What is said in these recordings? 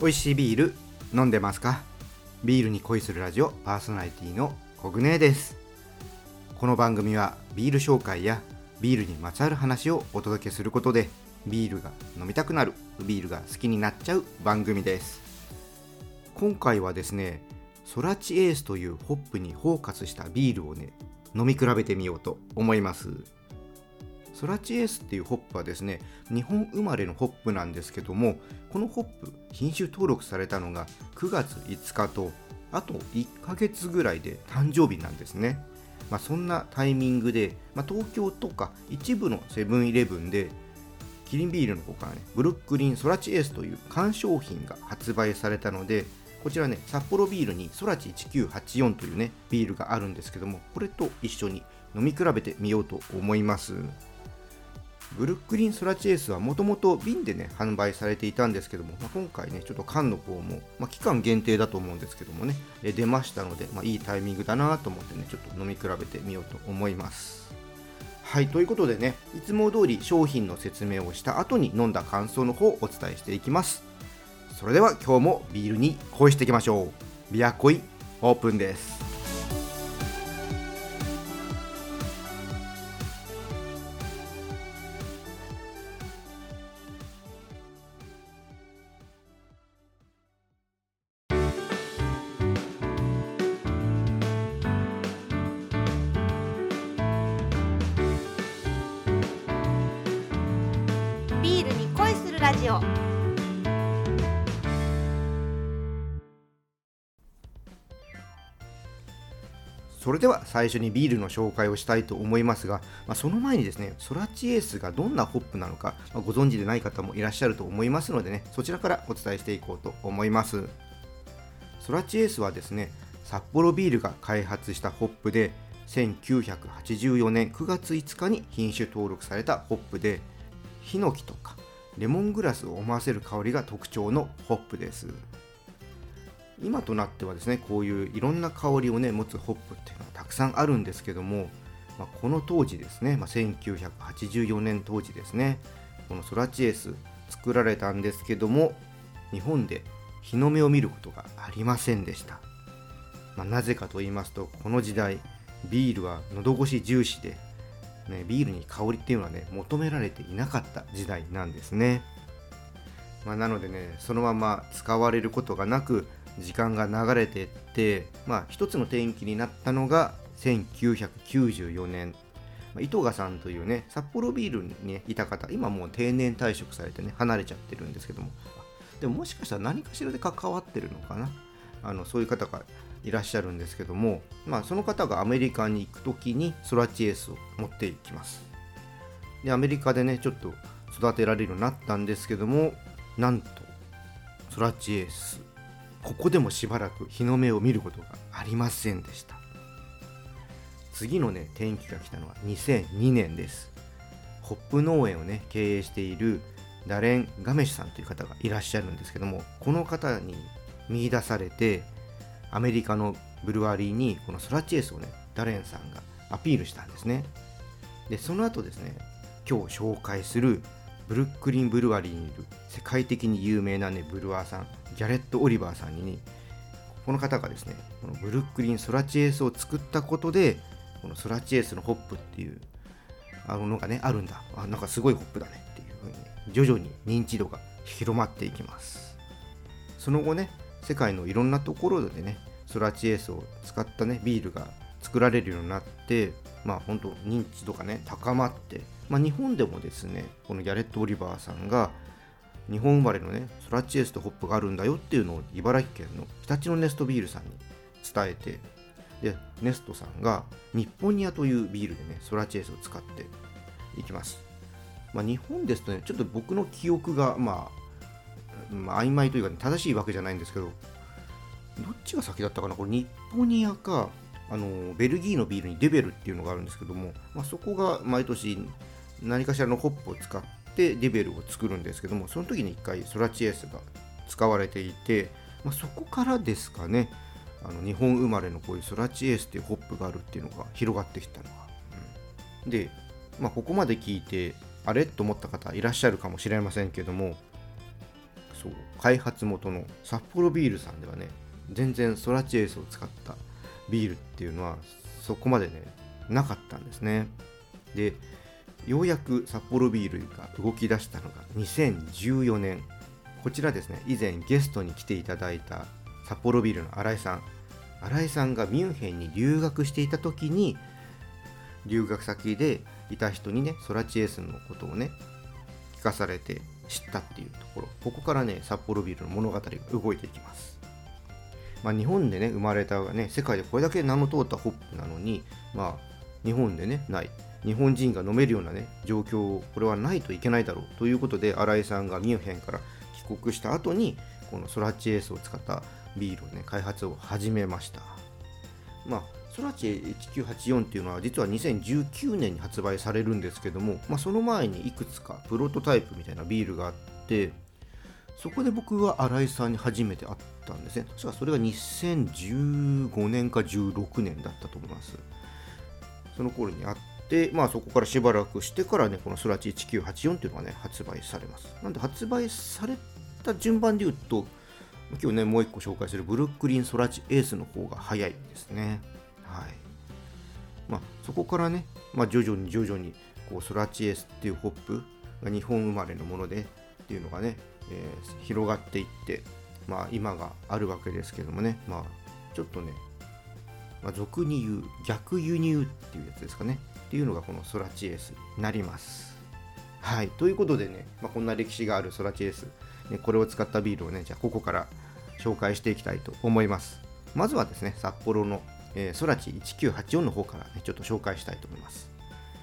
美味しいビール飲んでますか？ビールに恋するラジオパーソナリティのコグネです。この番組はビール紹介やビールにまつわる話をお届けすることでビールが飲みたくなるビールが好きになっちゃう番組です。今回はですねソラチエースというホップにフォーカスしたビールをね飲み比べてみようと思います。ソラチエースっていうホップはですね日本生まれのホップなんですけどもこのホップ品種登録されたのが9月5日とあと1ヶ月ぐらいで誕生日なんですね、まあ、そんなタイミングで、まあ、東京とか一部のセブンイレブンでキリンビールのほかねブルックリンソラチエースという缶商品が発売されたのでこちらね札幌ビールにソラチ1984というねビールがあるんですけどもこれと一緒に飲み比べてみようと思います。ブルックリンソラチエースはもともと瓶でね販売されていたんですけども、まあ、今回ねちょっと缶の方も、まあ、期間限定だと思うんですけどもね出ましたので、まあ、いいタイミングだなと思ってねちょっと飲み比べてみようと思います。はいということでねいつも通り商品の説明をした後に飲んだ感想の方をお伝えしていきます。それでは今日もビールに恋していきましょう。ビア恋オープンです。それでは最初にビールの紹介をしたいと思いますが、まあ、その前にですねソラチエースがどんなホップなのか、まあご存知でない方もいらっしゃると思いますのでねそちらからお伝えしていこうと思います。ソラチエースはですね札幌ビールが開発したホップで1984年9月5日に品種登録されたホップでヒノキとかレモングラスを思わせる香りが特徴のホップです。今となってはですねこういういろんな香りをね持つホップっていうのはたくさんあるんですけども、まあ、この当時ですね、まあ、1984年当時ですねこのソラチエス作られたんですけども日本で日の目を見ることがありませんでした、まあ、なぜかと言いますとこの時代ビールは喉越し重視で、ね、ビールに香りっていうのはね求められていなかった時代なんですね、まあ、なのでねそのまま使われることがなく時間が流れてって、まあ、一つの転機になったのが1994年、まあ、糸賀さんというね札幌ビールに、ね、いた方今もう定年退職されてね離れちゃってるんですけども。でももしかしたら何かしらで関わってるのかな。あのそういう方がいらっしゃるんですけども、まあ、その方がアメリカに行く時にソラチエースを持っていきます。でアメリカでねちょっと育てられるようになったんですけどもなんとソラチエースここでもしばらく日の目を見ることがありませんでした。次のね転機が来たのは2002年です。ホップ農園をね経営しているダレン・ガメシさんという方がいらっしゃるんですけどもこの方に見出されてアメリカのブルワリーにこのソラチエースをねダレンさんがアピールしたんですね。でその後ですね今日紹介するブルックリン・ブルワリーにいる世界的に有名なねブルワーさんギャレット・オリバーさんにこの方がですねこのブルックリン・ソラチエースを作ったことでこのソラチエースのホップっていうあのがねあるんだ。あなんかすごいホップだね。っていう風に、ね、徐々に認知度が広まっていきます。その後ね世界のいろんなところでねソラチエースを使ったねビールが作られるようになってまあ本当認知度がね高まってまあ、日本でもですねこのギャレット・オリバーさんが日本生まれのねソラチエースとホップがあるんだよっていうのを茨城県の日立のネストビールさんに伝えてでネストさんが日本ニアというビールでねソラチエースを使っていきます、まあ、日本ですとねちょっと僕の記憶がまあ、まあ、曖昧というか、ね、正しいわけじゃないんですけどどっちが先だったかな？これ日本ニアかあのベルギーのビールにデベルっていうのがあるんですけども、まあ、そこが毎年何かしらのホップを使ってデベルを作るんですけどもその時に1回ソラチエースが使われていて、まあ、そこからですかね。あの日本生まれのこういうソラチエースっていうホップがあるっていうのが広がってきたのが、うん、で、まあ、ここまで聞いてあれ？と思った方いらっしゃるかもしれませんけどもそう開発元の札幌ビールさんではね全然ソラチエースを使ったビールっていうのはそこまでねなかったんですね。でようやく札幌ビールが動き出したのが2014年こちらですね以前ゲストに来ていただいた札幌ビールの新井さん。新井さんがミュンヘンに留学していた時に留学先でいた人にねソラチエスのことをね聞かされて知ったっていうところ。ここからね札幌ビールの物語が動いていきます。まあ、日本でね生まれたね世界でこれだけ名の通ったホップなのにまあ日本でねない。日本人が飲めるようなね状況これはないといけないだろうということで新井さんがミュンヘンから帰国した後にこのソラチエースを使ったビールをね開発を始めました。まあソラチエ1984っていうのは実は2019年に発売されるんですけども、まあ、その前にいくつかプロトタイプみたいなビールがあってそこで僕は新井さんに初めて会ったんですね。確かそれが2015年か16年だったと思います。その頃に会ってまあそこからしばらくしてからねこのソラチ1984っていうのがね発売されます。なんで発売された順番で言うと今日ねもう一個紹介するブルックリンソラチエースの方が早いですね。はい。まあ、そこからね、まあ、徐々に徐々にこうソラチエースっていうホップが日本生まれのものでっていうのがね、えー、広がっていって、まあ、今があるわけですけどもね、まあ、ちょっとね、まあ、俗に言う逆輸入っていうやつですかね。っていうのがこのソラチエースになります。はい、ということでね、まあ、こんな歴史があるソラチエース、ね、これを使ったビールをね、じゃあここから紹介していきたいと思います。まずはですね、札幌のえー、ソラチ1984の方からね、ちょっと紹介したいと思います。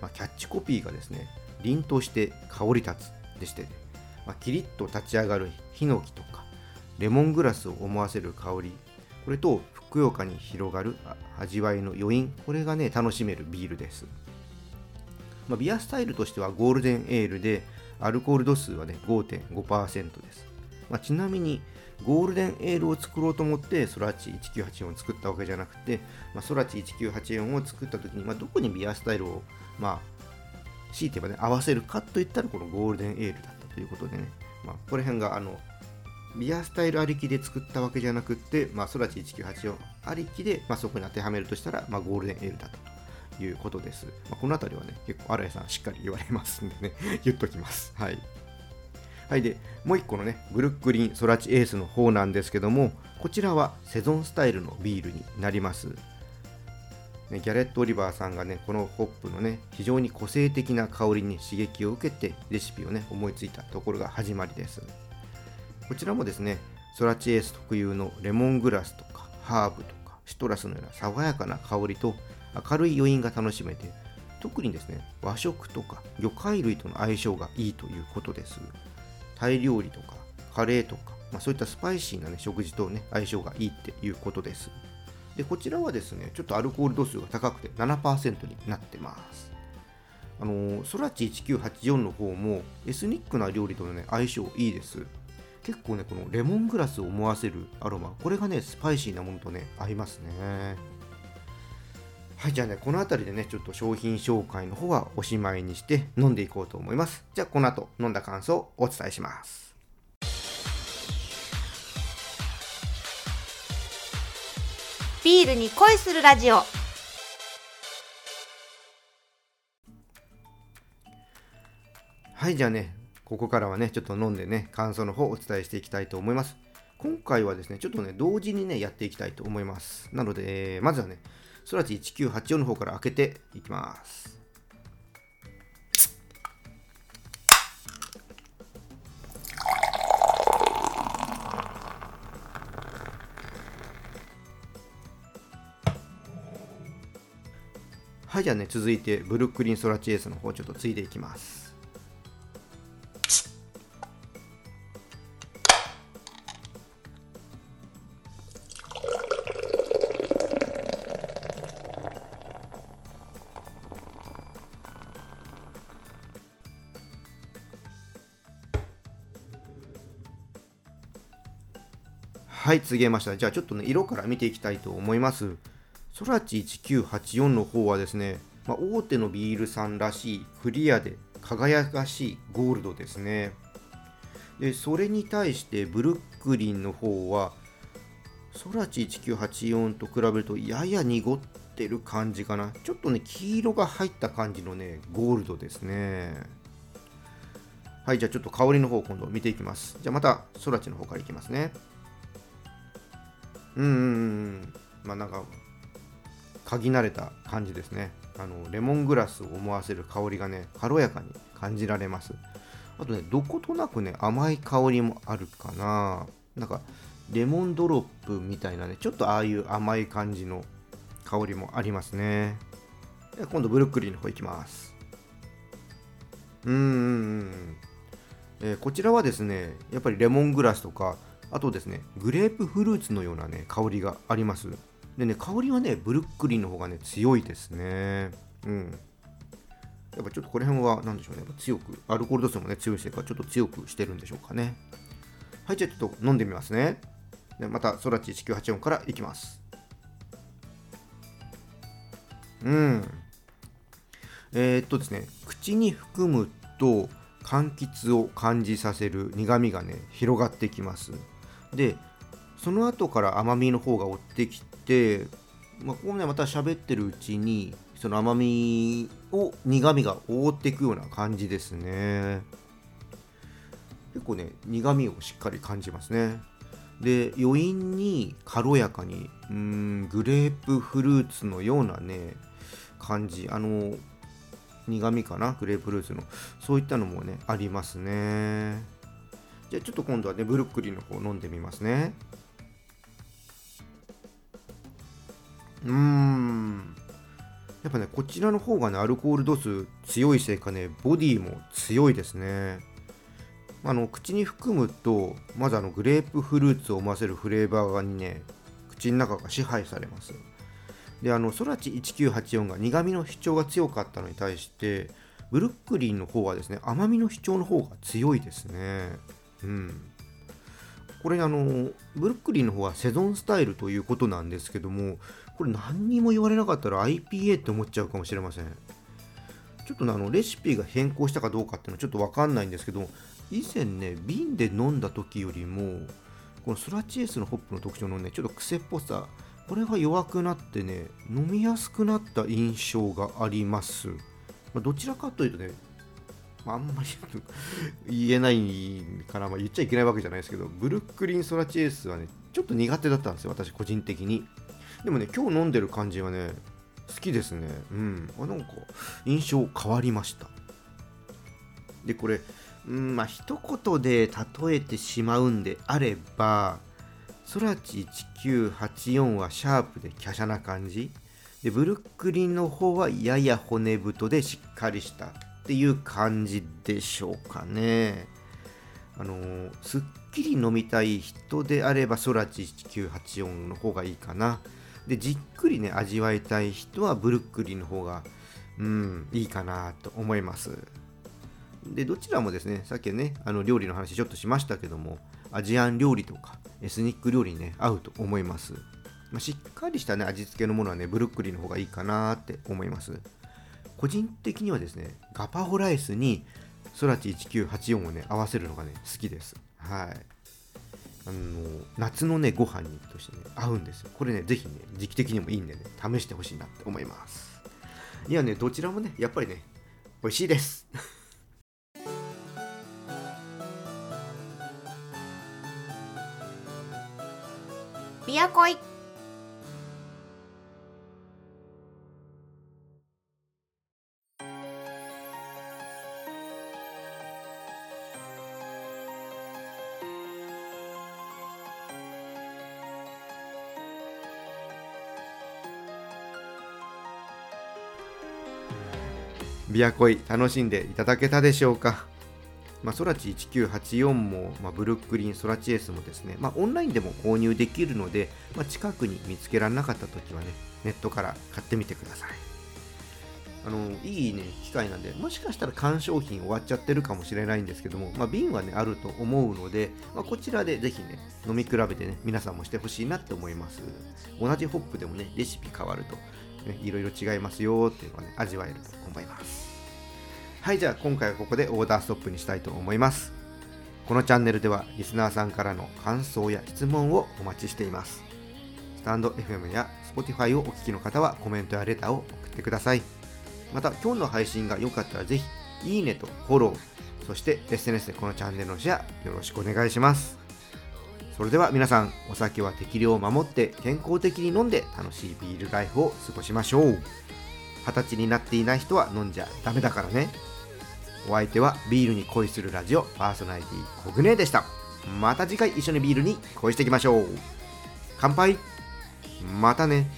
まあ、キャッチコピーがですね、凛として香り立つでして、ね、まあ、キリッと立ち上がるヒノキとか、レモングラスを思わせる香り、これとふくよかに広がる味わいの余韻、これがね、楽しめるビールです。まあ、ビアスタイルとしてはゴールデンエールで、アルコール度数はね、5.5%です。まあ、ちなみに、ゴールデンエールを作ろうと思ってソラチ1984を作ったわけじゃなくて、まあ、ソラチ1984を作った時に、まあ、どこにビアスタイルを、まあ、強いて言えばね、合わせるかといったらこのゴールデンエールだったということでね、まあ、この辺があのビアスタイルありきで作ったわけじゃなくて、まあ、ソラチ1984ありきで、まあ、そこに当てはめるとしたら、まあ、ゴールデンエールだということです。まあ、この辺りはね、結構新井さんしっかり言われますんでね、言っときます。はい。はい、でもう1個のねブルックリンソラチエースの方なんですけどもこちらはセゾンスタイルのビールになります、ね、ギャレット・オリバーさんがねこのホップのね非常に個性的な香りに刺激を受けてレシピをね思いついたところが始まりですこちらもですねソラチエース特有のレモングラスとかハーブとかシトラスのような爽やかな香りと明るい余韻が楽しめて特にですね和食とか魚介類との相性がいいということですタイ料理とかカレーとか、まあ、そういったスパイシーな、ね、食事と、ね、相性がいいっていうことです。でこちらはですね、ちょっとアルコール度数が高くて7%になってます。あのソラチ1984の方もエスニックな料理との、ね、相性いいです。結構ね、このレモングラスを思わせるアロマ、これがね、スパイシーなものとね、合いますね。はい、じゃあね、この辺りでね、ちょっと商品紹介の方はおしまいにして飲んでいこうと思います。じゃあ、この後飲んだ感想をお伝えします。ビールに恋するラジオはいじゃあねここからはねちょっと飲んでね感想の方をお伝えしていきたいと思います今回はですねちょっとね同時にねやっていきたいと思いますなので、えー、まずはねソラチ1984の方から開けていきます。はい、じゃあね、続いてブルックリンソラチエースの方ちょっとついていきます。はい告げました。じゃあちょっとね色から見ていきたいと思います。ソラチ1984の方はですね、まあ、大手のビールさんらしいクリアで輝かしいゴールドですね。でそれに対してブルックリンの方はソラチ1984と比べるとやや濁ってる感じかな。ちょっとね黄色が入った感じのねゴールドですね。はいじゃあちょっと香りの方今度見ていきます。じゃあまたソラチの方からいきますね。うんうんうんまあなんか嗅ぎ慣れた感じですね。あのレモングラスを思わせる香りがね軽やかに感じられます。あとねどことなくね甘い香りもあるかな。なんかレモンドロップみたいなねちょっとああいう甘い感じの香りもありますね。今度ブルックリンの方行きます。うーん、えー、こちらはですねやっぱりレモングラスとかあとですねグレープフルーツのようなね香りがあります。でね香りはねブルックリンの方がね強いですね。うん。やっぱちょっとこの辺は何でしょうね。強くアルコール度数もね強いせいかちょっと強くしてるんでしょうかね。はいじゃあちょっと飲んでみますね。でまたソラチ1984からいきます。うん。えー、っとですね口に含むと柑橘を感じさせる苦みがね広がってきます。でその後から甘みの方が追ってきて、まあ、ここねまた喋ってるうちにその甘みを苦みが覆っていくような感じですね。結構ね苦みをしっかり感じますね。で余韻に軽やかにうんグレープフルーツのようなね感じあの苦味かなグレープフルーツのそういったのもねありますね。じゃあちょっと今度はねブルックリンの方飲んでみますね。うーん。やっぱねこちらの方がねアルコール度数強いせいかねボディも強いですね。あの口に含むとまずあのグレープフルーツを思わせるフレーバーにね口の中が支配されます。であのソラチ1984が苦味の主張が強かったのに対してブルックリンの方はですね甘みの主張の方が強いですね。うん。これあのブルックリンの方はセゾンスタイルということなんですけどもこれ何にも言われなかったら IPA って思っちゃうかもしれません。ちょっとあのレシピが変更したかどうかっていうのはちょっと分かんないんですけど以前ね瓶で飲んだ時よりもこのスラチエスのホップの特徴のねちょっと癖っぽさこれが弱くなってね飲みやすくなった印象があります、ま、どちらかというとねあんまり言えないから、まあ、言っちゃいけないわけじゃないですけどブルックリン・ソラチエースはねちょっと苦手だったんですよ私個人的に。でもね今日飲んでる感じはね好きですね。うん。あなんか印象変わりました。でこれうんまあ一言で例えてしまうんであればソラチ1984はシャープで華奢な感じ。でブルックリンの方はやや骨太でしっかりしたっていう感じでしょうかね。あの、すっきり飲みたい人であればソラチ1984の方がいいかな。でじっくりね味わいたい人はブルックリンの方がうんいいかなと思います。でどちらもですねさっきねあの料理の話ちょっとしましたけどもアジアン料理とかエスニック料理にね合うと思います、まあ、しっかりしたね味付けのものはねブルックリンの方がいいかなって思います。個人的にはですねガパオライスにソラチ1984をね合わせるのがね好きです。はい。あの夏のねご飯にとしてね合うんですよ。これねぜひね時期的にもいいんでね試してほしいなって思います。いやねどちらもねやっぱりね美味しいです。ビアコイ。ビアコイ楽しんでいただけたでしょうかまあ、ソラチ1984も、まあ、ブルックリンソラチエースもですね、まあ、オンラインでも購入できるので、まあ、近くに見つけられなかった時はね、ネットから買ってみてください。あのいいね、機会なんで、もしかしたら缶商品終わっちゃってるかもしれないんですけども、まあ、瓶はね、あると思うので、まあ、こちらでぜひね、飲み比べてね、皆さんもしてほしいなって思います。同じホップでもね、レシピ変わると、ね、いろいろ違いますよっていうのがね、味わえると思います。はい、じゃあ今回はここでオーダーストップにしたいと思います。このチャンネルではリスナーさんからの感想や質問をお待ちしていますスタンド FM や Spotify をお聞きの方はコメントやレターを送ってくださいまた今日の配信が良かったらぜひいいねとフォローそして SNS でこのチャンネルのシェアよろしくお願いしますそれでは皆さんお酒は適量を守って健康的に飲んで楽しいビールライフを過ごしましょう。二十歳になっていない人は飲んじゃダメだからね。お相手はビールに恋するラジオパーソナリティコグネでした。また次回一緒にビールに恋していきましょう。乾杯。またね。